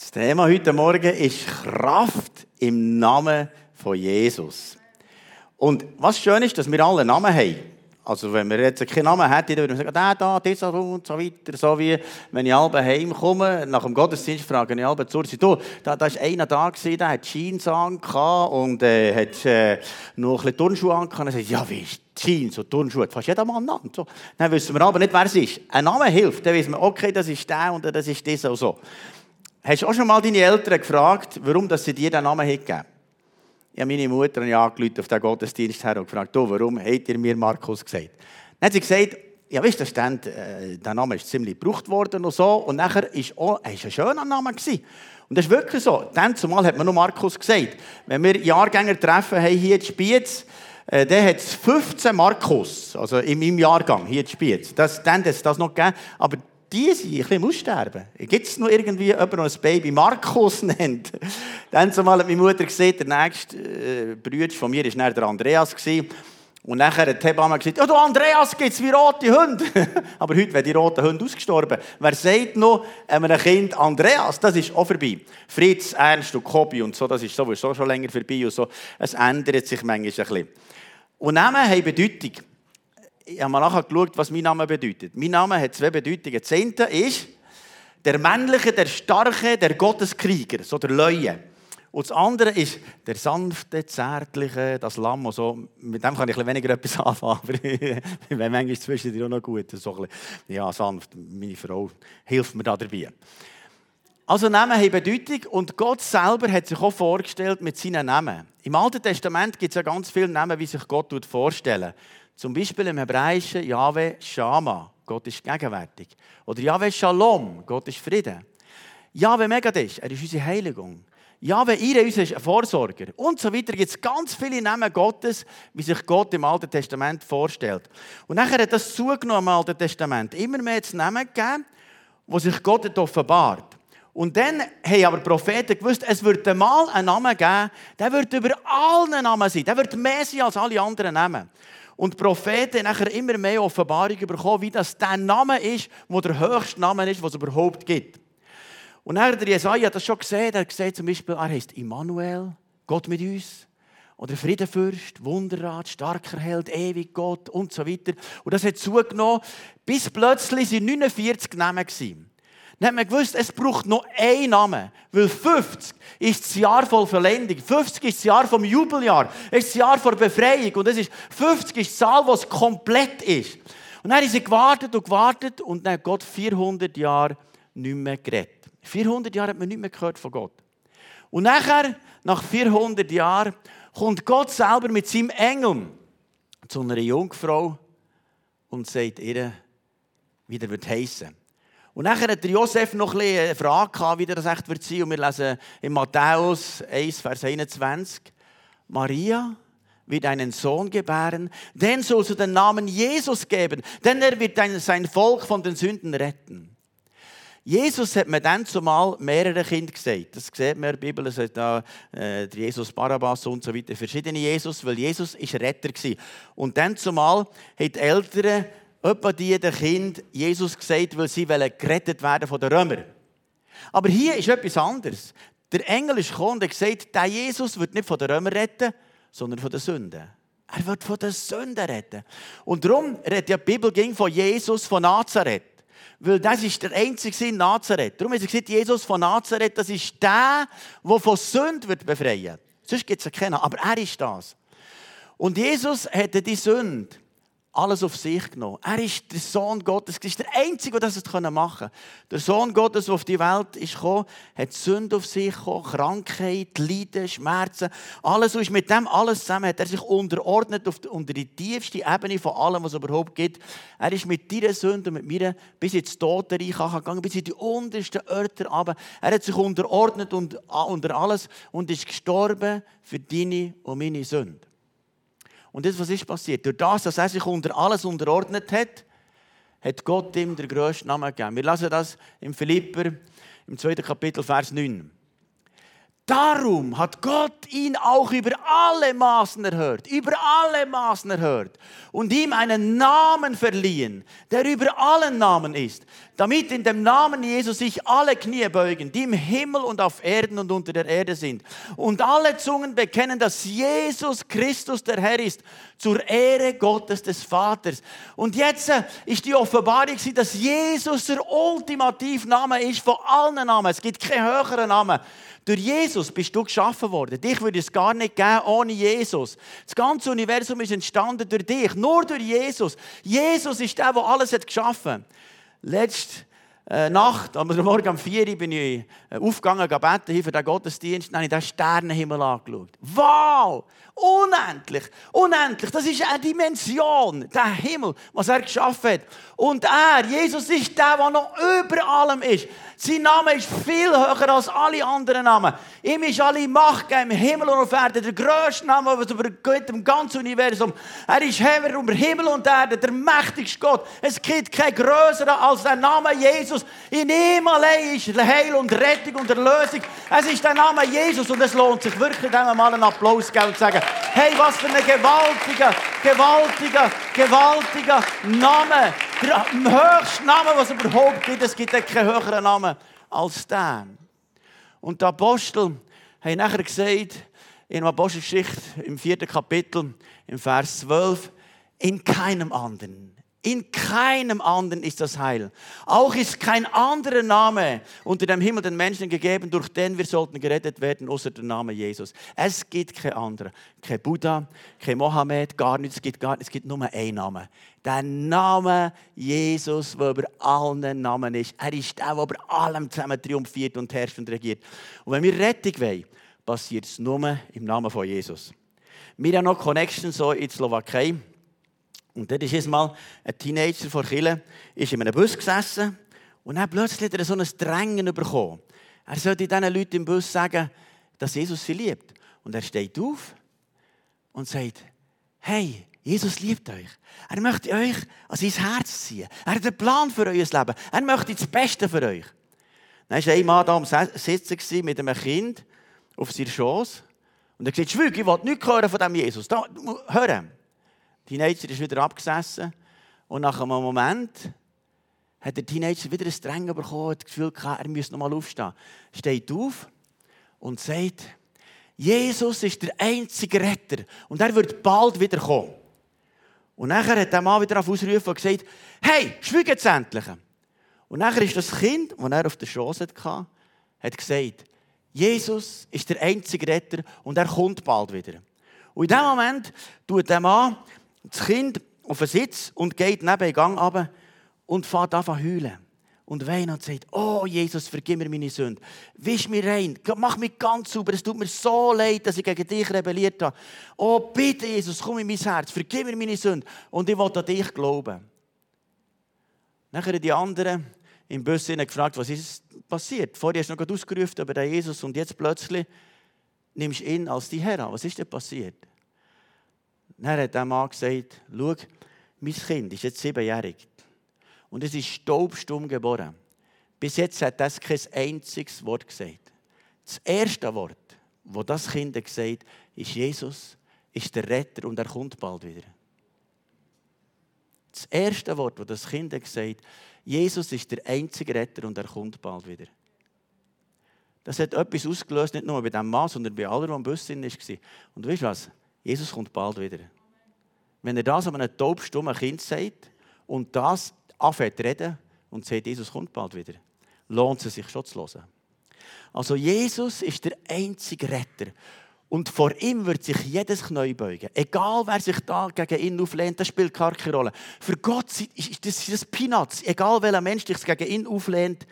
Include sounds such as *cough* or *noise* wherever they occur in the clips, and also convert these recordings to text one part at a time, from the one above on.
Das Thema heute Morgen ist Kraft im Namen von Jesus. Und was schön ist, dass wir alle Namen haben. Also wenn wir jetzt keinen Namen hätten, dann würden wir sagen, der da, dieser und so weiter. So wie, wenn ich halb heimkomme, nach dem Gottesdienst frage ich halb zu du, da, ist einer da gewesen, der hat Jeans an und äh, hat äh, noch ein bisschen Turnschuhe an. Und sagt ja, wie ist Jeans und Turnschuhe? Fast jeder Mann an. So. Dann wissen wir aber nicht, wer es ist. Ein Name hilft, dann wissen wir, okay, das ist der und das ist dieser und so. Hast du auch schon mal deine Eltern gefragt, warum sie dir diesen Namen gegeben Ich habe meine Mutter angerufen auf den Gottesdienst her und gefragt, du, warum habt ihr mir Markus gesagt? Dann hat sie gesagt, ja, weißt du, stand, äh, der Name ist ziemlich gebraucht worden und so. Und nachher ist auch, es ein schöner Name gewesen. Und das ist wirklich so. Dann zumal hat man nur Markus gesagt. Wenn wir Jahrgänger treffen haben hier in Spiez, äh, dann hat es 15 Markus, also in meinem Jahrgang hier in Spiez. Das, dann hat es das noch gegeben. Aber die sind ein bisschen Aussterben. Gibt es noch irgendwie jemanden, der ein Baby Markus *laughs* nennt? Dann zumal hat meine Mutter gesehen, der nächste äh, Bruder von mir war der Andreas. Gewesen. Und nachher hat die Hebamme gesagt, ja, du Andreas, gibt es wie rote Hunde. *laughs* Aber heute werden die roten Hunde ausgestorben. Wer sagt noch einem Kind Andreas, das ist auch vorbei. Fritz, Ernst und Kobi und so, das ist sowieso schon länger vorbei. Und so. Es ändert sich manchmal ein bisschen. Und Namen haben Bedeutung ich habe mal nachher geschaut, was mein Name bedeutet. Mein Name hat zwei Bedeutungen. Eine ist der männliche, der starke, der Gotteskrieger, so der Leue. Und das andere ist der sanfte, zärtliche, das Lamm. So. Mit dem kann ich ein weniger etwas *laughs* anfangen, aber wenn manchmal zwischendurch auch noch gut. So ein ja, sanft. Meine Frau hilft mir da dabei. Also Namen haben Bedeutung und Gott selber hat sich auch vorgestellt mit seinen Namen. Im Alten Testament gibt es ja ganz viele Namen, wie sich Gott vorstellen zum Beispiel im Hebräischen Yahweh Shama, Gott ist gegenwärtig. Oder Yahweh Shalom, Gott ist Frieden. Yahweh Megadish, er ist unsere Heiligung. Yahweh Ire, unser Vorsorger. Und so weiter gibt es ganz viele Namen Gottes, wie sich Gott im Alten Testament vorstellt. Und nachher hat das zugenommen im Alten Testament. Immer mehr zu Namen gegeben, wo sich Gott offenbart. Und dann haben aber Propheten gewusst, es wird einmal einen Namen geben, der wird über allen Namen sein. Der wird mehr sein als alle anderen Namen. Und Propheten nachher immer mehr Offenbarung bekommen, wie das der Name ist, der der höchste Name ist, was es überhaupt gibt. Und hat der Jesaja hat das schon gesehen. Er gesehen zum Beispiel, er heißt Immanuel, Gott mit uns. Oder Friedenfürst, Wunderrat, starker Held, ewig Gott und so weiter. Und das hat zugenommen, bis plötzlich sind 49 Namen gewesen. Dann hat man gewusst, es braucht noch einen Namen. Weil 50 ist das Jahr voll Verlendung. 50 ist das Jahr vom Jubeljahr. Es ist das Jahr vor Befreiung. Und es ist, 50 ist die Zahl, die komplett ist. Und dann haben sie gewartet und gewartet und dann hat Gott 400 Jahre nicht mehr geredet. 400 Jahre hat man nicht mehr gehört von Gott. Und nachher, nach 400 Jahren, kommt Gott selber mit seinem Engel zu einer Jungfrau und sagt ihr, wie der wird heißen. Und nachher hat Josef noch eine Frage gehabt, wie das echt wird sein. Und wir lesen in Matthäus 1, Vers 21. Maria wird einen Sohn gebären, den sollst du den Namen Jesus geben, denn er wird sein Volk von den Sünden retten. Jesus hat mir dann zumal mehrere Kinder gesagt. Das sieht man in der Bibel, es hat da äh, Jesus Barabbas und so weiter, verschiedene Jesus, weil Jesus ist Retter war. Und dann zumal hat die Eltern etwa die den Kind Jesus gesagt, weil sie gerettet werden von den Römern. Aber hier ist etwas anderes. Der Engel ist gekommen und hat gesagt, der Jesus wird nicht von den Römern retten, sondern von den Sünden. Er wird von den Sünden retten. Und darum redet ja die Bibel ging von Jesus von Nazareth. Weil das ist der einzige in Nazareth. Darum sie gesagt, Jesus von Nazareth, das ist der, der von Sünden wird befreien. Sonst gibt es keinen, aber er ist das. Und Jesus hätte die Sünde alles auf sich genommen. Er ist der Sohn Gottes. Er ist der Einzige, der das machen konnte. Der Sohn Gottes, der auf die Welt ist hat Sünde auf sich gekommen, Krankheit, Leiden, Schmerzen. Alles ist mit dem alles zusammen hat er sich unterordnet auf die, unter die tiefste Ebene von allem, was es überhaupt gibt. Er ist mit deiner Sünde und mit mir bis ins Totenreich gegangen, bis in die untersten Örter runter. Er hat sich unterordnet und, unter alles und ist gestorben für deine und meine Sünde. Und das, was ist passiert? Durch das, dass er sich unter alles unterordnet hat, hat Gott ihm den grössten Namen gegeben. Wir lesen das im Philipper, im zweiten Kapitel, Vers 9. Darum hat Gott ihn auch über alle Maßen erhört, über alle Maßen erhört und ihm einen Namen verliehen, der über allen Namen ist, damit in dem Namen Jesus sich alle Knie beugen, die im Himmel und auf Erden und unter der Erde sind und alle Zungen bekennen, dass Jesus Christus der Herr ist, zur Ehre Gottes des Vaters. Und jetzt äh, ist die Offenbarung, dass Jesus der ultimative Name ist von allen Namen. Es gibt keinen höheren Namen. Durch Jesus bist du geschaffen worden. Dich würde es gar nicht geben ohne Jesus. Das ganze Universum ist entstanden durch dich, nur durch Jesus. Jesus ist der, der alles hat geschaffen hat. Letzte äh, Nacht, am Morgen um 4 Uhr bin ich äh, aufgegangen, beten für den Gottesdienst, dann habe ich den Sternenhimmel angeschaut. Wow! Unendlich! Unendlich! Das ist eine Dimension, der Himmel, was er geschaffen hat. Und er, Jesus, ist der, der noch über allem ist. Sein Name ist viel höher als alle anderen Namen. Ihm ist alle Macht im Himmel und auf Erde. Der grösste Name, was über Gott im ganzen Universum. Er ist Herr über Himmel und Erde, der mächtigste Gott. Es gibt kein größeren als der Name Jesus. In ihm allein ist Heil und Rettung und Erlösung. Es ist der Name Jesus und es lohnt sich wirklich, dem mal einen Applaus und sagen, hey, was für ein gewaltiger, gewaltiger, gewaltiger Name. Der höchste Name, was es überhaupt gibt. Es gibt keinen höheren Namen als der. Und die Apostel haben nachher gesagt, in der Apostelgeschichte im vierten Kapitel, im Vers 12, in keinem anderen, in keinem anderen ist das Heil. Auch ist kein anderer Name unter dem Himmel den Menschen gegeben, durch den wir sollten gerettet werden, außer der Name Jesus. Es gibt kein anderer. Kein Buddha, kein Mohammed, gar nichts. Es gibt, gar, es gibt nur einen Namen. Der Name Jesus, der über allen Namen ist. Er ist der, der über allem zusammen triumphiert und herrscht und regiert. Und wenn wir Rettung wollen, passiert es nur im Namen von Jesus. Wir haben noch Connections so in die Slowakei. Und dort ist jetzt mal ein Teenager von Chile, ist in einem Bus gesessen und dann plötzlich hat er so ein Drängen bekommen. Er sollte diesen Leuten im Bus sagen, dass Jesus sie liebt. Und er steht auf und sagt, hey, Jesus liebt euch. Er möchte euch an sein Herz ziehen. Er hat einen Plan für euer Leben. Er möchte das Beste für euch. Dann war ein Mann da am Sitzen mit einem Kind auf seiner Schoß. Und er sagt, Schwüg, ich will nichts hören von diesem Jesus. Da, hören. Teenager ist wieder abgesessen. Und nach einem Moment hat der Teenager wieder ein Drängen bekommen, hat das Gefühl gehabt, er müsse nochmal aufstehen. Steht auf und sagt, Jesus ist der einzige Retter und er wird bald wieder kommen. Und nachher hat der Mann wieder auf ausrufen und gesagt, hey, schweig jetzt endlich. Und nachher ist das Kind, das er auf der Schoß hatte, hat gesagt, Jesus ist der einzige Retter und er kommt bald wieder. Und in dem Moment tut der Mann das Kind auf den Sitz und geht neben den Gang runter und fährt an zu heulen. Und weint und sagt, oh Jesus, vergib mir meine Sünde. Wisch mir rein, mach mich ganz sauber. Es tut mir so leid, dass ich gegen dich rebelliert habe. Oh bitte Jesus, komm in mein Herz, vergib mir meine Sünde. Und ich will an dich glauben. Nachher die anderen im Bus gefragt, was ist passiert? Vorher hast du noch ausgerufen über den Jesus und jetzt plötzlich nimmst du ihn als die Herr an. Was ist denn passiert? Dann hat der Mann gesagt, schau, mein Kind ist jetzt siebenjährig und es ist staubstumm geboren. Bis jetzt hat das kein einziges Wort gesagt. Das erste Wort, wo das Kind gesagt hat, ist Jesus, ist der Retter und er kommt bald wieder. Das erste Wort, wo das Kind gesagt Jesus ist der einzige Retter und er kommt bald wieder. Das hat etwas ausgelöst, nicht nur bei diesem Mann, sondern bei allen, die am Bus waren. Und weißt du was? Jesus kommt bald wieder. Wenn er das an einem taubstummen Kind sagt und das anfängt zu reden und sagt, Jesus kommt bald wieder, lohnt es sich schon zu hören. Also Jesus ist der einzige Retter. Und vor ihm wird sich jedes Knie beugen. Egal, wer sich da gegen ihn auflehnt, das spielt keine Rolle. Für Gott ist das, das Peanuts. Egal, welcher Mensch sich gegen ihn auflehnt,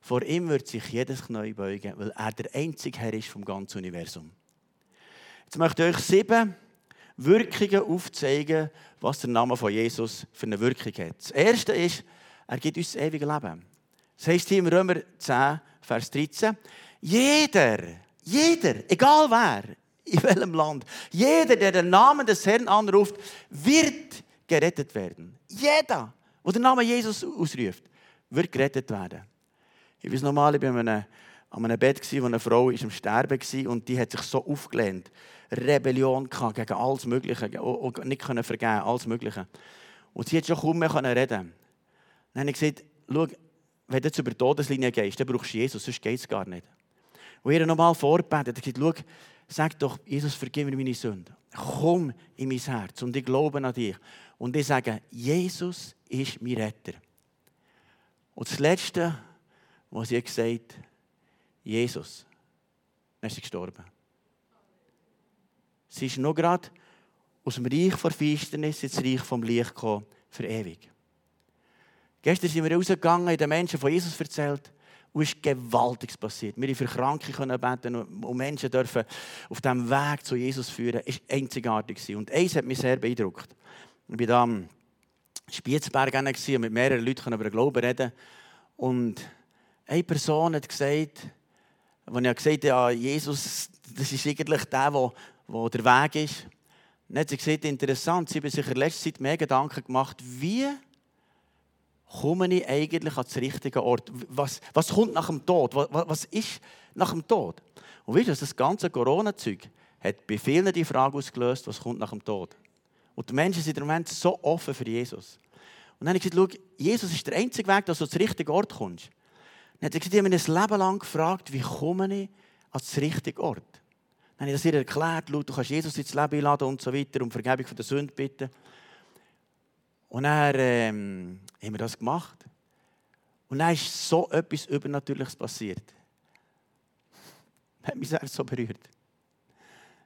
vor ihm wird sich jedes Knie beugen, weil er der einzige Herr ist vom ganzen Universum. Jetzt möchte ich euch sieben Wirkungen aufzeigen, was der Name von Jesus für eine Wirkung hat. Das erste ist, er gibt uns das ewige Leben. Das heißt hier im Römer 10, Vers 13, jeder, jeder, egal wer, *laughs* in welchem Land, jeder, der den Namen des Herrn anruft, wird gerettet werden. Jeder, der den Namen Jesus ausruft, wird gerettet werden. Ich weiß normal, ich bin einem an einem Bett, wo eine Frau am Sterben war und die hat sich so aufgelehnt. Rebellion gegen alles Mögliche, und nicht können vergeben, alles Mögliche. Und sie hat schon kaum mehr reden. Dann habe ich gesagt, schau, wenn du jetzt über die Todeslinie gehst, dann brauchst du Jesus, sonst geht es gar nicht. Und ihr nochmal vorbetet, gesagt, schau, sag doch, Jesus, vergib mir meine Sünden. Komm in mein Herz und ich glaube an dich. Und ich sage, Jesus ist mein Retter. Und das Letzte, was sie gesagt Jesus, dann ist gestorben. Sie ist noch gerade aus dem Reich der Finsternis ins Reich vom Licht gekommen, für ewig. Gestern sind wir rausgegangen, in den Menschen von Jesus erzählt. Und es ist Gewaltiges passiert. Wir für Kranke können beten und Menschen dürfen auf diesem Weg zu Jesus führen. Es war einzigartig. Und eins hat mich sehr beeindruckt. Ich war da am Spitzberg und mit mehreren Leuten über den Glauben reden. Und eine Person hat gesagt, als ich gesagt habe, ja, Jesus, das ist eigentlich der, der, der der Weg ist. Dann hat sie gesagt, interessant, sie haben sich in letzter Zeit mehr Gedanken gemacht, wie komme ich eigentlich an den richtigen Ort? Was, was kommt nach dem Tod? Was, was ist nach dem Tod? Und weißt du, das ganze Corona-Zeug hat bei vielen die Frage ausgelöst, was kommt nach dem Tod? Und die Menschen sind im Moment so offen für Jesus. Und dann habe ich gesagt, schau, Jesus ist der einzige Weg, dass du den richtigen Ort kommst. Dann hat er gesagt, ich habe mich ein Leben lang gefragt, wie komme ich an den richtigen Ort? Dann habe ich das ihr erklärt, du kannst Jesus ins Leben einladen und so weiter, um Vergebung von der Sünde bitten. Und dann ähm, haben wir das gemacht. Und dann ist so etwas Übernatürliches passiert. Das hat mich sehr so berührt.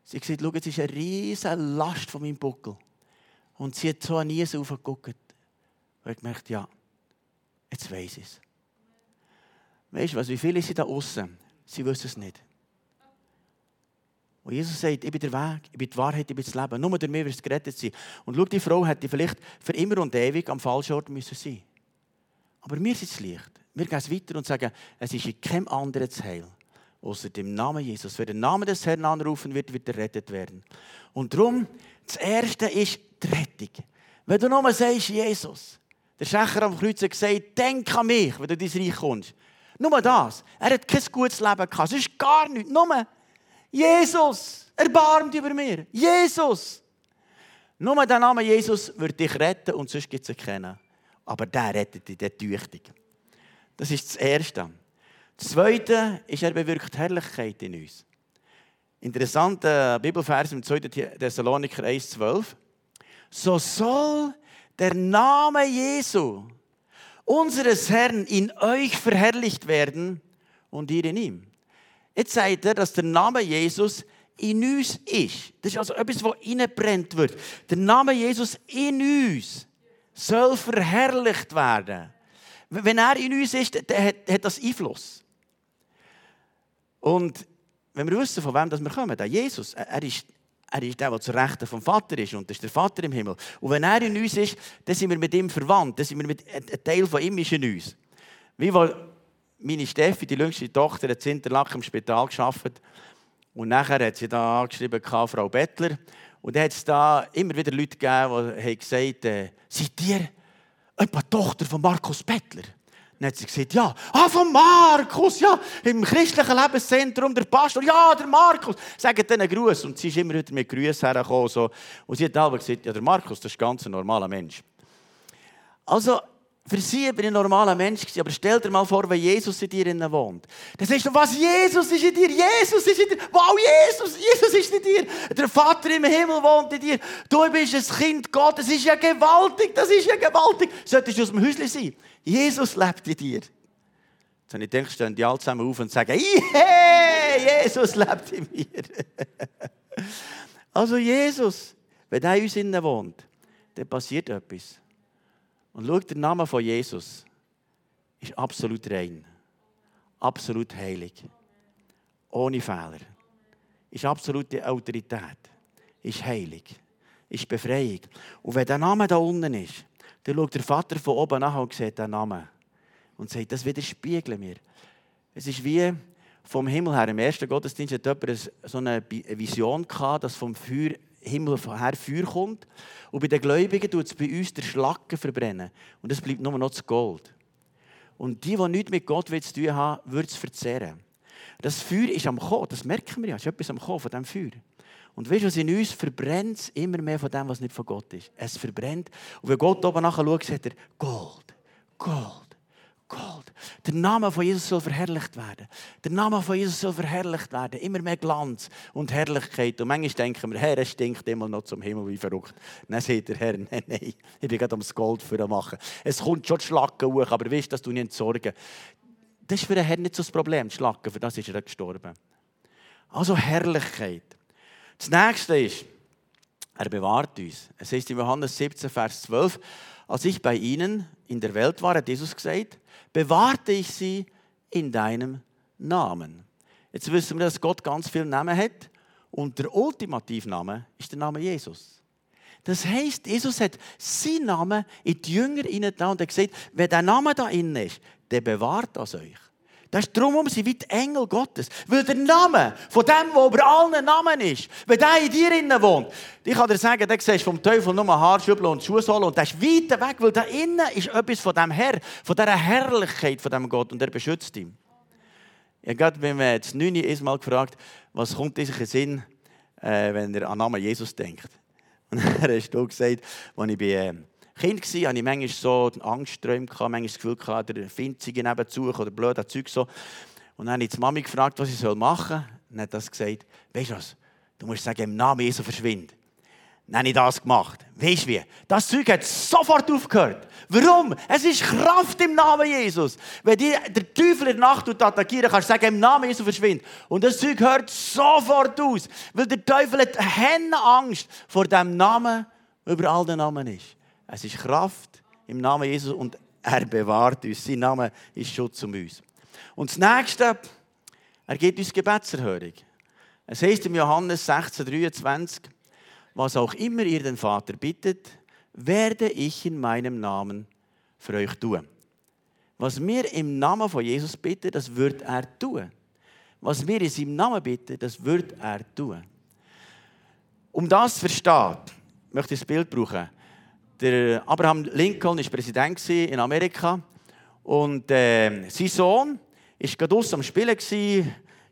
Sie hat gesagt, schau, jetzt ist eine riesige Last von meinem Buckel. Und sie hat so an Niesen aufgeguckt. Und ich gemerkt, ja, jetzt weiß ich es. Weißt du was, wie viele sind da außen? Sie wissen es nicht. Und Jesus sagt, ich bin der Weg, ich bin die Wahrheit, ich bin das Leben. Nur durch mich wirst du gerettet sein. Und schau, die Frau hätte vielleicht für immer und ewig am falschen Ort müssen sein Aber mir ist es Licht. Wir gehen weiter und sagen, es ist in keinem anderen zu Heil, außer dem Namen Jesus. Wer den Namen des Herrn anrufen wird, wird errettet werden. Und darum, das Erste ist die Rettung. Wenn du nur sagst, Jesus, der Schächer am Kreuz hat gesagt, denk an mich, wenn du in dein Reich kommst. Nur das. Er hat kein gutes Leben gehabt. Es ist gar nichts. Nur Jesus, erbarmt über mir. Jesus. Nur der Name Jesus wird dich retten und sonst gibt es keinen. Aber der rettet dich, der tüchtig. Das ist das Erste. Das Zweite ist, er bewirkt Herrlichkeit in uns. Interessanter Bibelvers im 2. Thessaloniker 1,12. So soll der Name Jesu, unseres Herrn, in euch verherrlicht werden und ihr in ihm. Jetzt sagt er, dass der Name Jesus in uns ist. Das ist also etwas, was innebrennt wird. Der Name Jesus in uns soll verherrlicht werden. Wenn er in uns ist, dann hat, hat das Einfluss. Und wenn wir wissen, von wem wir kommen, der Jesus, er ist, er ist der, der zur Rechten vom Vater ist und das ist der Vater im Himmel. Und wenn er in uns ist, dann sind wir mit ihm verwandt, dann sind wir mit, ein Teil von ihm ist in uns. Wie meine Steffi, die jüngste Tochter, hat in Interlaken im Spital geschafft. Und nachher hat sie da angeschrieben, Frau Bettler. Und dann hat es da immer wieder Leute gegeben, die haben gesagt äh, seid ihr etwa Tochter von Markus Bettler? Dann hat sie gesagt, ja. Ah, von Markus, ja. Im christlichen Lebenszentrum, der Pastor, ja, der Markus. Sagt denen Gruß. Und sie ist immer wieder mit Grüßen hergekommen. So. Und sie hat aber gesagt, ja, der Markus, das ist ein ganz normaler Mensch. Also, für sie bin ich ein normaler Mensch aber stell dir mal vor, wenn Jesus in dir wohnt. Dann sagst du, was, Jesus ist in dir, Jesus ist in dir, wow, Jesus, Jesus ist in dir. Der Vater im Himmel wohnt in dir. Du bist ein Kind Gottes, das ist ja gewaltig, das ist ja gewaltig. Solltest du aus dem Häuschen sein. Jesus lebt in dir. Jetzt habe ich gedacht, stehen die alle zusammen auf und sagen, hey, Jesus lebt in mir. *laughs* also Jesus, wenn er in uns wohnt, dann passiert etwas. Und schau, der Name von Jesus ist absolut rein. Absolut heilig. Ohne Fehler. Ist absolute Autorität. Ist heilig. Ist Befreiung. Und wenn der Name da unten ist, dann schaut der Vater von oben nach und sieht den Namen. Und sagt, das widerspiegeln wir. Es ist wie vom Himmel her. Im ersten Gottesdienst hat jemand so eine Vision gehabt, dass vom Feuer Himmel her Feuer kommt. Und bei den Gläubigen tut es bei uns der Schlacken verbrennen. Und es bleibt nur noch das Gold. Und die, die nichts mit Gott zu tun haben, wird es verzehren. Das Feuer ist am Kommen, das merken wir ja, es ist etwas am Kommen von diesem Feuer. Und weißt du, was in uns verbrennt es immer mehr von dem, was nicht von Gott ist. Es verbrennt. Und wenn Gott oben nachher schaut, sagt er, Gold, Gold. Gold. Der Name von Jesus soll verherrlicht werden. Der Name von Jesus soll verherrlicht werden. Immer mehr Glanz und Herrlichkeit. Und manchmal denken wir, Herr, es stinkt immer noch zum Himmel wie verrückt. Dann sagt der Herr, nein, nein, ich bin gerade ums Gold für machen. Es kommt schon die Schlacken hoch, aber weißt, dass du nicht sorgen. Das ist für den Herrn nicht so das Problem, die Schlacken, für das ist er gestorben. Also Herrlichkeit. Das nächste ist, er bewahrt uns. Es heißt in Johannes 17, Vers 12, als ich bei ihnen in der Welt war, hat Jesus gesagt, bewahrte ich sie in deinem Namen. Jetzt wissen wir, dass Gott ganz viele Namen hat und der Ultimativname ist der Name Jesus. Das heißt, Jesus hat seinen Namen in die Jünger hinein und hat gesagt, wenn der Name da innen ist, der bewahrt das euch. Das ist darum, sie wie die Engel Gottes. Weil der Name von dem, der über allen Namen ist, wenn der in dir innen wohnt, ich kann dir sagen, der siehst vom Teufel nur Haarschübeln und Schuhsohlen und der ist weit weg, weil da innen ist etwas von dem Herr, von dieser Herrlichkeit von dem Gott und er beschützt ihn. Ja, gerade wenn man jetzt neun ist mal gefragt, was kommt in sich Sinn, äh, wenn er an den Namen Jesus denkt. *laughs* Und er hast du gesagt, als ich bei äh, Kind war, hatte ich manchmal so Angstträume, manchmal das Gefühl, gehabt, der Finzige nebenzu oder blöde Zeug so. Und dann habe ich die Mami gefragt, was ich machen soll. dann hat das gesagt, weißt du was, du musst sagen, im Namen Jesu verschwind. Dann habe ich das gemacht. Weißt du wie? Das Zeug hat sofort aufgehört. Warum? Es ist Kraft im Namen Jesus. Wenn dir der Teufel in der Nacht attackieren kannst du sagen, im Namen Jesus verschwind. Und das Zeug hört sofort aus. Weil der Teufel hat Angst vor dem Namen, über all den Namen ist. Es ist Kraft im Namen Jesus und er bewahrt uns. Sein Name ist Schutz um uns. Und das Nächste, er gibt uns Gebetserhörung. Es heißt im Johannes 16, 23, was auch immer ihr den Vater bittet, werde ich in meinem Namen für euch tun. Was wir im Namen von Jesus bitten, das wird er tun. Was wir in seinem Namen bitten, das wird er tun. Um das zu verstehen, möchte ich das Bild brauchen. Der Abraham Lincoln war Präsident in Amerika und äh, sein Sohn war gerade draußen am Spielen,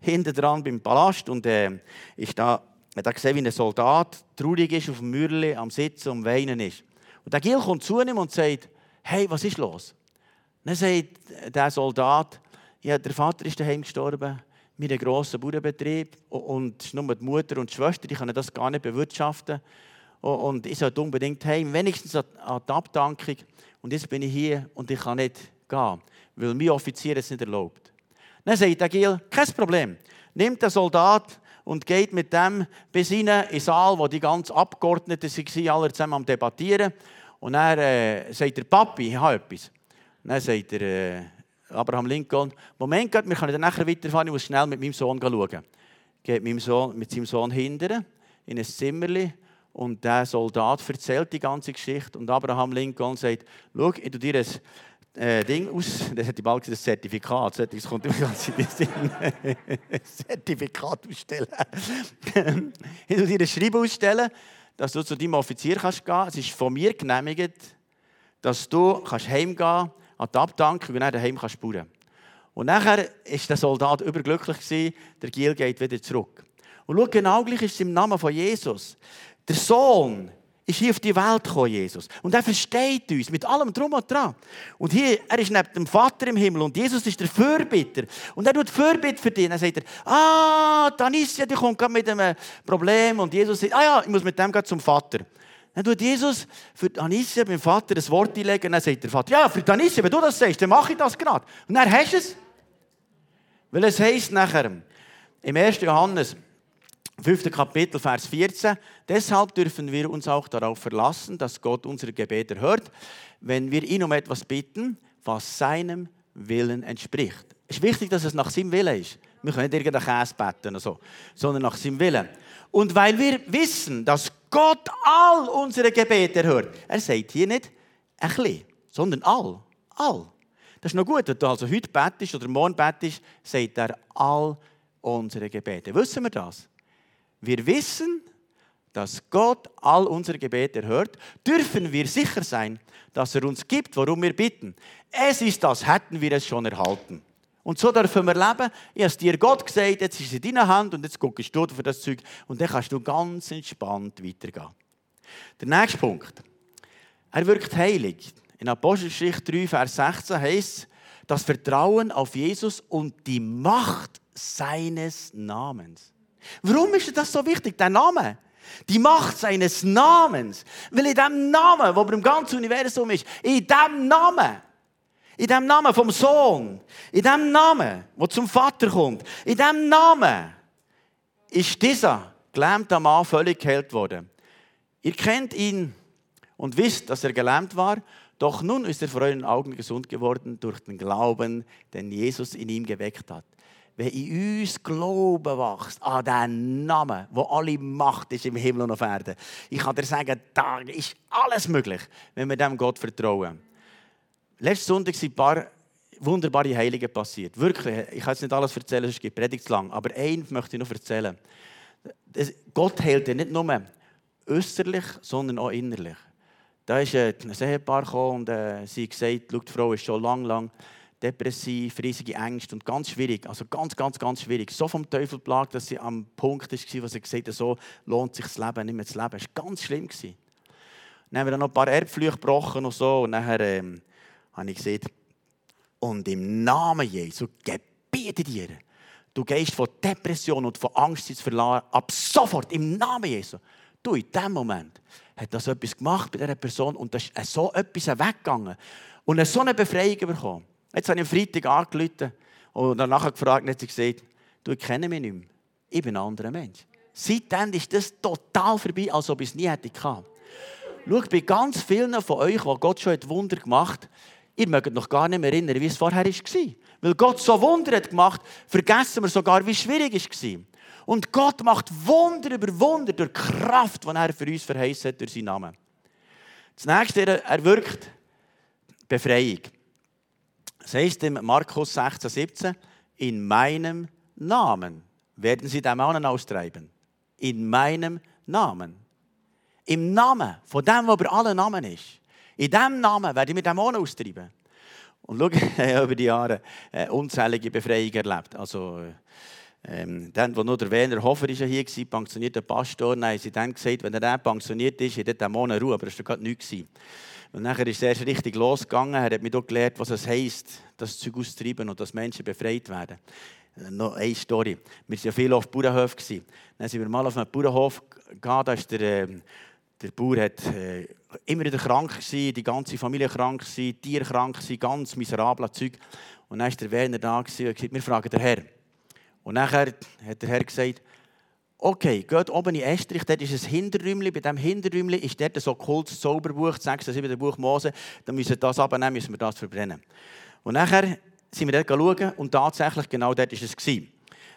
hinten dran beim Palast und äh, ist da, man hat gesehen, wie ein Soldat traurig ist auf dem Mürli am Sitzen und weinen ist. Und der Gil kommt zu ihm und sagt, hey, was ist los? dann sagt der Soldat, ja, der Vater ist daheim gestorben, mit einem grossen Bauernbetrieb und es ist nur die Mutter und die Schwester, die können das gar nicht bewirtschaften. Und ich sollte unbedingt heim, wenigstens an die Abdankung. Und jetzt bin ich hier und ich kann nicht gehen, weil mein Offizier es nicht erlaubt. Dann sagt der Gil, kein Problem. Nimmt den Soldat und geht mit dem bis in den Saal, wo die ganzen Abgeordneten waren, alle zusammen am Debattieren. Und dann äh, sagt der Papi, ich habe etwas. dann sagt der äh, Abraham Lincoln, Moment, wir können dann nachher weiterfahren, ich muss schnell mit meinem Sohn schauen. Geht mit, Sohn, mit seinem Sohn hinterher in ein Zimmerchen und der Soldat erzählt die ganze Geschichte und Abraham Lincoln sagt, schau, ich tue dir ein äh, Ding aus, *laughs* das hat die bald gesagt, das Zertifikat, das kommt immer ganz in den Sinn. *laughs* Zertifikat ausstellen. *laughs* ich tue dir ein Schreiben ausstellen, dass du zu deinem Offizier kannst gehen kannst. Es ist von mir genehmigt, dass du kannst heimgehen kannst, an die Abdankung und dann daheim kannst bauen. Und nachher war der Soldat überglücklich, der Giel geht wieder zurück. Und schau, genau gleich ist es im Namen von Jesus. Der Sohn ist hier auf die Welt gekommen, Jesus. Und er versteht uns mit allem Drum und Dran. Und hier, er ist neben dem Vater im Himmel und Jesus ist der Fürbitter. Und er tut Fürbitte für dich. Dann sagt er, ah, Tanissia, die kommt gerade mit einem Problem. Und Jesus sagt, ah ja, ich muss mit dem zum Vater. Dann tut Jesus für Tanissia beim Vater ein Wort einlegen. Und dann sagt der Vater, ja, für Tanissia, wenn du das sagst, dann mache ich das gerade. Und dann hast du es. Weil es heisst nachher, im 1. Johannes 5. Kapitel, Vers 14. Deshalb dürfen wir uns auch darauf verlassen, dass Gott unsere Gebete hört, wenn wir ihn um etwas bitten, was seinem Willen entspricht. Es ist wichtig, dass es nach seinem Willen ist. Wir können nicht irgendeinen Käse beten oder so, sondern nach seinem Willen. Und weil wir wissen, dass Gott all unsere Gebete hört, er sagt hier nicht ein bisschen, sondern all. All. Das ist noch gut, wenn du also heute betest oder morgen betest, sagt er all unsere Gebete. Wissen wir das? Wir wissen, dass Gott all unsere Gebete hört, dürfen wir sicher sein, dass er uns gibt, worum wir bitten. Es ist das, hätten wir es schon erhalten. Und so dürfen wir leben. Ich habe es dir Gott gesagt, jetzt ist es in deiner Hand und jetzt guckst du für das Zeug. Und dann kannst du ganz entspannt weitergehen. Der nächste Punkt. Er wirkt heilig. In Apostelgeschichte 3, Vers 16 heißt das Vertrauen auf Jesus und die Macht seines Namens. Warum ist das so wichtig, der Name? Die Macht seines Namens. Weil in dem Namen, wo im ganzen Universum ist, in dem Namen, in dem Namen vom Sohn, in dem Namen, wo zum Vater kommt, in dem Namen ist dieser gelähmte Mann völlig geheilt worden. Ihr kennt ihn und wisst, dass er gelähmt war, doch nun ist er vor euren Augen gesund geworden durch den Glauben, den Jesus in ihm geweckt hat. Wenn in uns Glauben wächst an diesen Namen, wo alle Macht ist im Himmel und auf Erden, ich kann dir sagen, da ist alles möglich, wenn wir dem Gott vertrauen. Letzten Sonntag sind ein paar wunderbare Heilige passiert. Wirklich, ich kann nicht alles erzählen, sonst gibt Predigt zu lang. Aber eins möchte ich noch erzählen. Gott heilt ja nicht nur äußerlich, sondern auch innerlich. Da ist ein Ehepaar gekommen und sie gesagt, die Frau ist schon lang, lang depressiv, riesige Ängste und ganz schwierig, also ganz, ganz, ganz schwierig. So vom Teufel plagt, dass sie am Punkt war, wo sie gesagt hat, so lohnt sich das Leben nicht mehr zu leben. Das war ganz schlimm. Dann haben wir dann noch ein paar Erbflüche gebrochen und so und nachher ähm, habe ich gesagt, und im Namen Jesu gebiete dir, du gehst von Depression und von Angst zu verlassen, ab sofort, im Namen Jesu. Du, in dem Moment hat das etwas gemacht bei dieser Person und da ist so etwas weggegangen und so eine Befreiung bekommen. Jetzt habe ich am Freitag angerufen und danach gefragt und hat gesagt, du, kenne mich nicht mehr. Ich bin ein anderer Mensch. Seitdem ist das total vorbei, als ob ich es nie hätte gehabt. Schau, bei ganz vielen von euch, die Gott schon Wunder gemacht hat, ihr mögt noch gar nicht mehr erinnern, wie es vorher war. Weil Gott so Wunder hat gemacht, vergessen wir sogar, wie schwierig es war. Und Gott macht Wunder über Wunder durch die Kraft, die er für uns verheißen hat durch seinen Namen. Das nächste, er wirkt Befreiung. Es heißt in Markus 16, 17, in meinem Namen werden sie Dämonen austreiben. In meinem Namen. Im Namen von dem, was über alle Namen ist. In diesem Namen werde ich mit Dämonen austreiben. Und schau, *laughs* über die Jahre äh, unzählige Befreiungen erlebt. Also, äh, ähm, dann, wo nur der Werner Hofer ist ja hier war, pensionierter Pastor, dann haben sie dann gesagt, wenn er dann pensioniert ist, hat er Dämonen Ruhe, aber das war gerade nichts. Und nachher ist es richtig losgegangen. Er hat mir auch gelernt, was es heisst, das Zeug auszutreiben und dass Menschen befreit werden. Noch eine Story. Wir waren ja viel auf Bauernhof. Dann sind wir mal auf einem Bauernhof gegangen, da ist der, äh, der Bauer hat, äh, immer wieder krank gewesen, die ganze Familie krank gewesen, Tiere krank gewesen, ganz miserable Zeug. Und dann ist der Werner da und gesagt, wir fragen den Herr. Und nachher hat der Herr gesagt, okay, geht oben in Estrich, dort ist ein Hinterräumchen, bei diesem Hinterräumchen ist dort ein okkultes Zauberbuch, 6. 7. Buch Mose, dann müssen wir das abnehmen, müssen wir das verbrennen. Und nachher sind wir dort schauen und tatsächlich genau dort war es. Gewesen.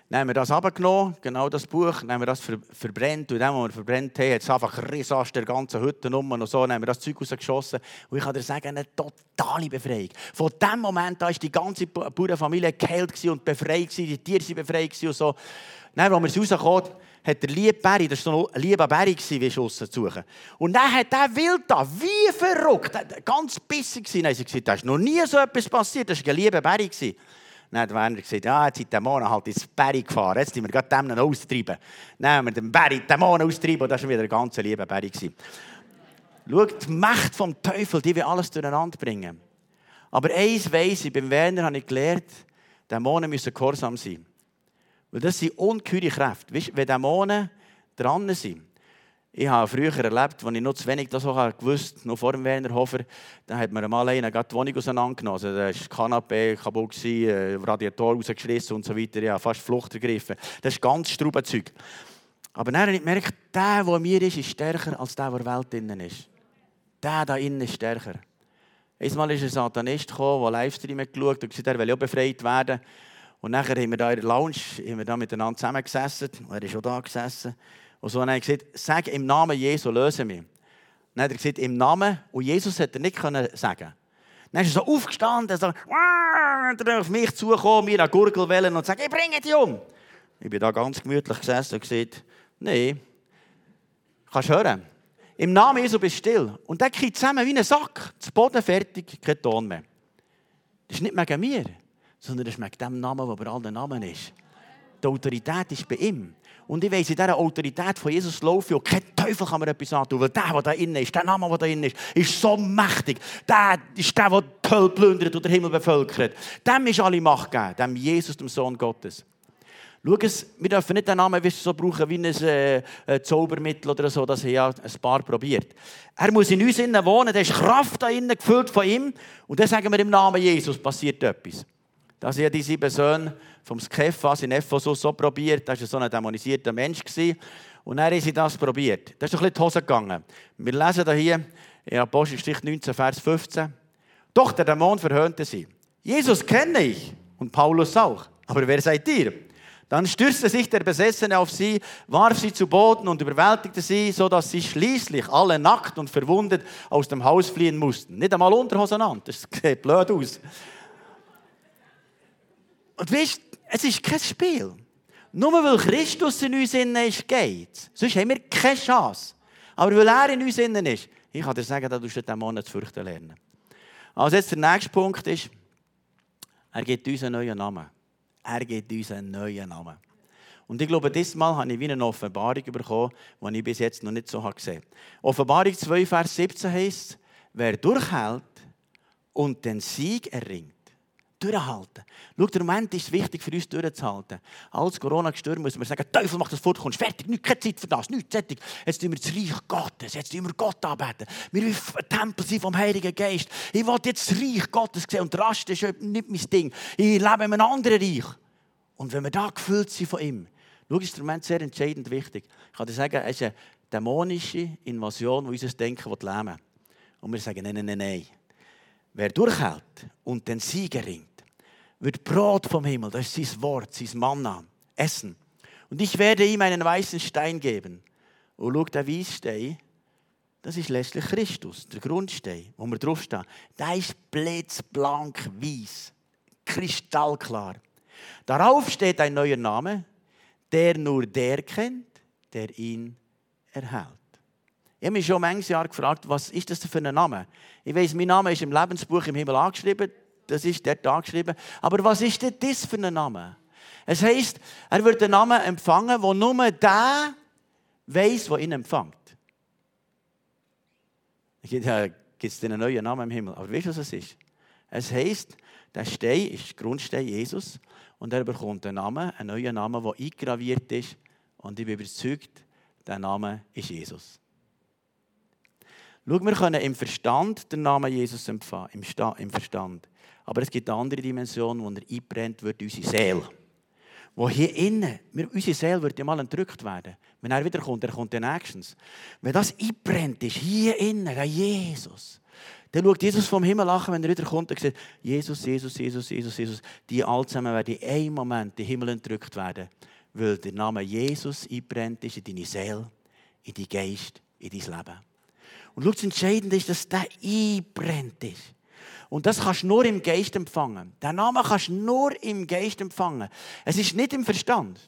Dann haben wir das abgenommen, genau das Buch, dann haben wir das ver verbrennt. Und dann, wo wir verbrennt haben, hat es einfach Rissast der ganzen Hütte um und so. Dann haben wir das Zeug rausgeschossen. Und ich kann dir sagen, eine totale Befreiung. Von dem Moment an war die ganze Bauernfamilie geheilt und befreit. Die Tiere waren befreit und so. Dann, als wir rausgekommen hat der liebe Barry, das war so ein lieber Barry, wie Schuss suchen. Und dann hat der Wild da, wie verrückt, ganz bissig gewesen. Dann gesagt, da ist noch nie so etwas passiert, das war ein lieber Barry. Dann hat Werner gesagt, ja, jetzt sind Dämonen halt ins Berry gefahren, jetzt müssen wir gerade Dämonen austreiben. Dann haben wir den Berry, Dämonen austreiben und das war wieder ein ganz lieber Berry. Schau, die Macht vom Teufel, die will alles durcheinander bringen. Aber eins weiss ich, beim Werner habe ich gelernt, Dämonen müssen gehorsam sein. Weil das sind ungeheure Kräfte. Weißt, wenn Dämonen dran sind, ich habe früher erlebt, als ich noch zu wenig das gewusst noch vor dem Wernerhofer, dann hat mir mal einer die Wohnung auseinandergenommen. Also, da war das Kanapé kaputt, äh, Radiator rausgeschlissen und so weiter. Ja, fast Flucht ergriffen. Das ist ganz Straubenzeug. Aber dann habe ich gemerkt, der, der mir ist, ist stärker als der, der in der Welt innen ist. Der da innen ist stärker. Einmal ist ein Satanist gekommen, der Livestream geschaut hat und gesagt, er will auch befreit werden. Und nachher haben wir da in der Lounge haben wir da miteinander zusammengesessen. Er ist auch da gesessen. Und so habe ich gesagt, sag im Namen Jesu, löse mich. Dann hat er gesagt, im Namen, und Jesus hätte er nicht können sagen Dann ist er so aufgestanden, so, und auf mich zugekommen, mir eine Gurgel wählen und sagt, ich bringe dich um. Ich bin da ganz gemütlich gesessen und gesagt, nein, kannst hören. Im Namen Jesu bist du still. Und der kriegt zusammen wie ein Sack, zu Boden fertig, kein Ton mehr. Das ist nicht wegen mir. Sondern er schmeckt dem Namen, der über allen Namen ist. Die Autorität ist bei ihm. Und ich weiss, in dieser Autorität von Jesus laufe und kein Teufel kann mir etwas antun, weil der, der da innen ist, der Name, der da innen ist, ist so mächtig. Der ist der, der die Hölle plündert und den Himmel bevölkert. Dem ist alle Macht gegeben, dem Jesus, dem Sohn Gottes. Schau es, wir dürfen nicht den Namen so brauchen wie ein äh, Zaubermittel oder so, das haben ja ein paar probiert. Er muss in uns innen wohnen, da ist Kraft da innen, gefüllt von ihm. Und dann sagen wir im Namen Jesus, passiert etwas. Das sind ja die sieben Söhne vom Skephas in Ephesus so probiert. Das war so ein dämonisierter Mensch. Und dann haben sie das probiert. Das ist ein bisschen die Hose gegangen. Wir lesen hier in Apostelgeschichte 19, Vers 15. Doch der Dämon verhöhnte sie. Jesus kenne ich und Paulus auch. Aber wer seid ihr? Dann stürzte sich der Besessene auf sie, warf sie zu Boden und überwältigte sie, sodass sie schließlich alle nackt und verwundet aus dem Haus fliehen mussten. Nicht einmal Unterhosen an, das sieht blöd aus. Und weißt, es ist kein Spiel. Nur weil Christus in uns innen ist, geht Sonst haben wir keine Chance. Aber weil er in uns innen ist, ich kann dir sagen, da musst du den Monat zu fürchten lernen. Also jetzt der nächste Punkt ist, er gibt uns einen neuen Namen. Er gibt uns einen neuen Namen. Und ich glaube, dieses Mal habe ich wie eine Offenbarung bekommen, die ich bis jetzt noch nicht so gesehen habe. Offenbarung 2, Vers 17 heißt, wer durchhält und den Sieg erringt, durchhalten. Schau, der Moment ist wichtig für uns durchzuhalten. Als Corona gestürmt muss man sagen, Teufel macht das fort, kommst fertig, nicht, keine Zeit für das, nicht fertig. Jetzt tun wir das Reich Gottes, jetzt tun wir Gott anbeten. Wir wollen Tempel sein vom Heiligen Geist. Ich will jetzt das Reich Gottes sehen und Rast ist nicht mein Ding. Ich lebe in einem anderen Reich. Und wenn wir da gefüllt sind von ihm, schau, ist der Moment sehr entscheidend wichtig. Ich kann dir sagen, es ist eine dämonische Invasion, die unser Denken lähmen will. Und wir sagen, nein, nein, nein, nein. Wer durchhält und den Sieg erringt, wird Brot vom Himmel, das ist sein Wort, sein Manna, essen. Und ich werde ihm einen weißen Stein geben. Und schau, der Weißstein, das ist letztlich Christus, der Grundstein, wo wir draufstehen. Der ist blitzblank weiß, kristallklar. Darauf steht ein neuer Name, der nur der kennt, der ihn erhält. Ich habe mich schon manches Jahr gefragt, was ist das für ein Name? Ich weiß, mein Name ist im Lebensbuch im Himmel angeschrieben. Das ist dort angeschrieben. Aber was ist denn das für ein Name? Es heisst, er wird einen Namen empfangen, wo nur der weiß, der ihn empfängt. Gibt es einen neuen Namen im Himmel. Aber weißt du, was es ist? Es heisst, der Stein ist Grundstein Jesus und er bekommt einen Namen, einen neuen Namen, der eingraviert ist. Und ich bin überzeugt, der Name ist Jesus. Schau, wir können im Verstand den Namen Jesus empfangen, im Verstand. Aber es gibt eine andere Dimension, wo er einbrennt wird, unsere Seele. Wo hier innen, unsere Seele wird ja mal entrückt werden. Wenn er wiederkommt, er kommt dann nächstens. Wenn das einbrennt ist, hier innen, bei Jesus, dann schaut Jesus vom Himmel lachen, wenn er wiederkommt und sagt, Jesus, Jesus, Jesus, Jesus, Jesus. Die alle zusammen werden in einem Moment in den Himmel entrückt werden, weil der Name Jesus einbrennt ist in deine Seele, in deinen Geist, in dein Leben. Und schau, das Entscheidende ist, dass der einbrennt ist. Und das kannst du nur im Geist empfangen. Den Namen kannst du nur im Geist empfangen. Es ist nicht im Verstand.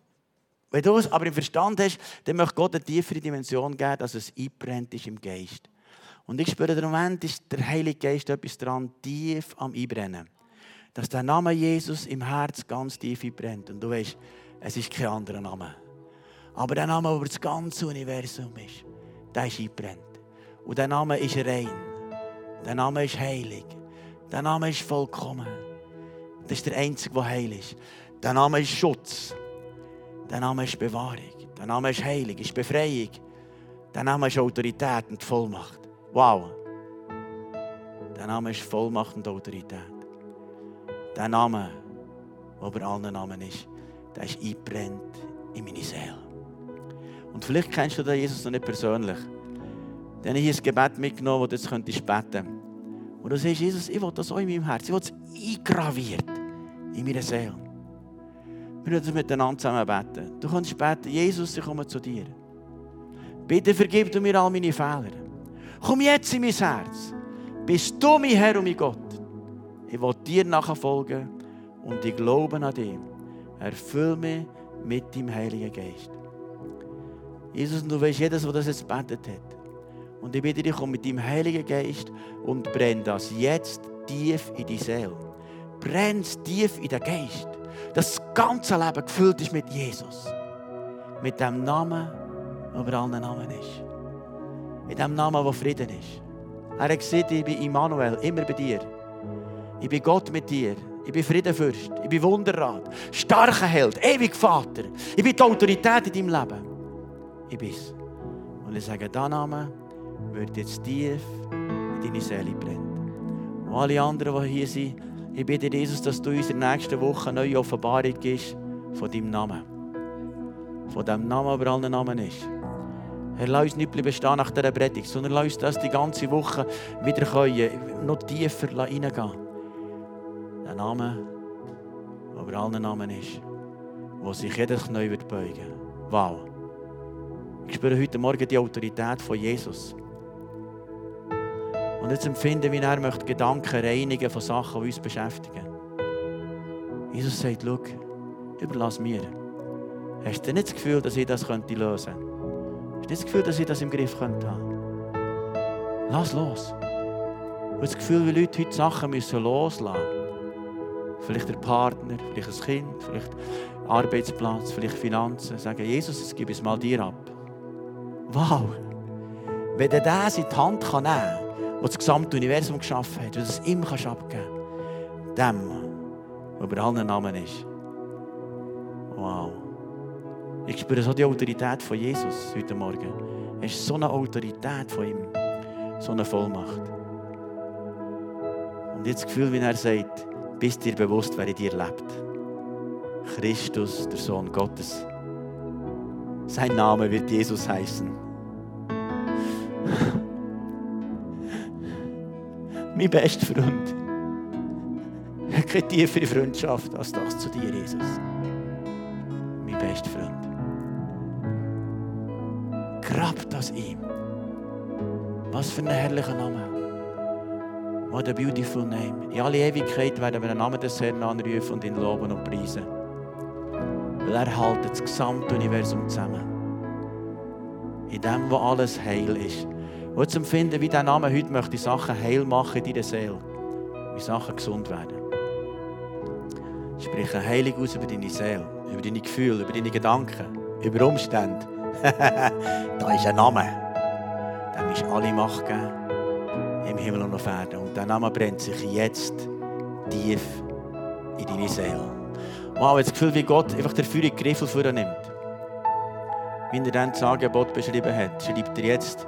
Wenn du es aber im Verstand hast, dann möchte Gott eine tiefere Dimension geben, dass es einbrennt ist im Geist. Und ich spüre, im Moment ist der Heilige Geist etwas dran, tief am Einbrennen. Dass der Name Jesus im Herz ganz tief einbrennt. Und du weißt, es ist kein anderer Name. Aber der Name, der über das ganze Universum ist, der ist einbrennt. Und der Name ist rein. Der Name ist heilig. Der Name ist vollkommen. Das ist der Einzige, der heil ist. Der Name ist Schutz. Der Name ist Bewahrung. Der Name ist Heilig, ist Befreiung. Der Name ist Autorität und Vollmacht. Wow. Der Name ist Vollmacht und Autorität. Der Name, der über allen Namen ist, der ist eingebrennt in meine Seele. Und vielleicht kennst du den Jesus noch nicht persönlich. Dann habe ich ein Gebet mitgenommen, das du jetzt könntest beten und du sagst, Jesus, ich will das auch in meinem Herzen. Ich will es eingraviert in meiner Seele. Wir werden miteinander zusammen beten. Du kannst beten, Jesus, ich komme zu dir. Bitte vergib du mir all meine Fehler. Komm jetzt in mein Herz. Bist du mein Herr und mein Gott. Ich will dir nachfolgen und ich glaube an dich. Erfüll mich mit deinem Heiligen Geist. Jesus, du weißt, jedes, der das jetzt betet hat, und ich bitte dich, komm mit deinem Heiligen Geist und brenn das jetzt tief in die Seele. brennt tief in den Geist. Das ganze Leben gefüllt ist mit Jesus. Mit dem Namen, der über allen Namen ist. Mit dem Namen, der Frieden ist. Er hat gesagt, ich bin Immanuel, immer bei dir. Ich bin Gott mit dir. Ich bin Friedenfürst. Ich bin Wunderrat. Starker Held. Ewig Vater. Ich bin die Autorität in deinem Leben. Ich bin's. Und ich sage, dieser Name wird jetzt tief in deine Seele brennen. Und alle anderen, die hier sind, ich bitte Jesus, dass du uns in der nächsten Woche eine neue Offenbarung gibst von deinem Namen. Von dem Namen, der allen Namen ist. Herr, lass uns nicht bestehen nach dieser Predigt, sondern lass uns das die ganze Woche wieder können, noch tiefer reingehen. Der Name, der über allen Namen ist, wo sich jeder neu wird beugen. Wow. Ich spüre heute Morgen die Autorität von Jesus. Und jetzt empfinde, wie er möchte Gedanken reinigen von Sachen, die uns beschäftigen. Jesus sagt, schau, überlass mir. Hast du nicht das Gefühl, dass ich das lösen könnte? Hast du nicht das Gefühl, dass ich das im Griff könnte haben? Lass los. Ich habe das Gefühl, wie Leute heute Sachen müssen loslassen müssen. Vielleicht der Partner, vielleicht ein Kind, vielleicht Arbeitsplatz, vielleicht Finanzen. Sagen, Jesus, jetzt gebe ich es mal dir ab. Wow! Wenn du das in die Hand nehmen kann, der das gesamte Universum geschaffen hat, und es ihm kannst abgeben dem, der über allen Namen ist. Wow. Ich spüre so die Autorität von Jesus heute Morgen. Es ist so eine Autorität von ihm, so eine Vollmacht. Und jetzt das Gefühl, wie er sagt, bist dir bewusst, wer in dir lebt. Christus, der Sohn Gottes. Sein Name wird Jesus heißen. *laughs* mein bester Freund. Ich habe keine tiefere Freundschaft als das zu dir, Jesus. Mein bester Freund. Grab das ihm. Was für ein herrlicher Name. What a beautiful name. In alle Ewigkeit werden wir den Namen des Herrn anrufen und ihn loben und preisen. Weil er hält das gesamte Universum zusammen. In dem, wo alles heil ist. Und zu empfinden, wie dieser Name heute möchte Sachen heil machen in deiner Seele. Wie Sachen gesund werden. Sprich eine Heilung aus über deine Seele, über deine Gefühle, über deine Gedanken, über Umstände. *laughs* da ist ein Name. Dem ist alle Macht gegeben im Himmel und auf Erden. Und der Name brennt sich jetzt tief in deine Seele. Wow, jetzt das Gefühl, wie Gott einfach der Führung Griffel vornimmt. Wie er dann das Angebot beschrieben hat, schreibt er jetzt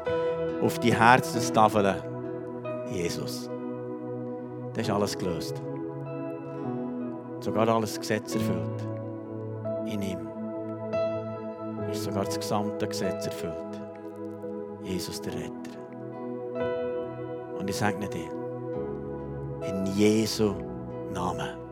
auf die Herzenstafeln Jesus. Das ist alles gelöst. Sogar alles Gesetz erfüllt. In ihm ist sogar das gesamte Gesetz erfüllt. Jesus der Retter. Und ich sage dir, in Jesu Namen.